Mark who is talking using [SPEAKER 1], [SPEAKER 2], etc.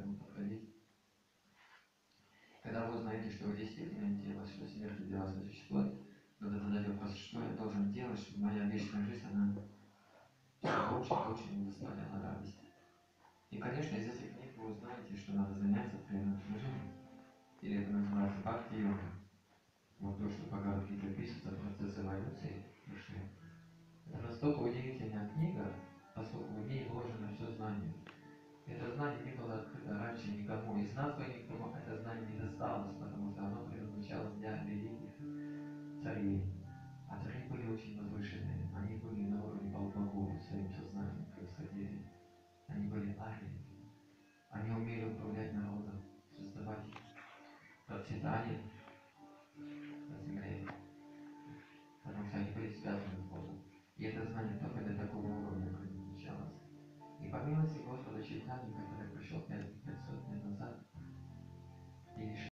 [SPEAKER 1] этому подходить. Когда вы узнаете, что вы действительно тело, что вас не существует, надо задать вопрос, что я должен делать, чтобы моя вечная жизнь, она лучше и лучше не доставляла радости. И, конечно, из этих книг вы узнаете, что надо заняться преданным служением. Или это называется бхакти-йога. Вот то, что Бхагавадгита описывается процесс эволюции души. Это настолько удивительная книга, поскольку в ней вложено все знание. Это знание были, а были очень возвышены. Они были на уровне полубогов своим сознанием, происходили. Они были армией. Они умели управлять народом, создавать процветание на земле. Потому что они были связаны с Богом. И это знание только до такого уровня предназначалось. И помимо всего, что защитники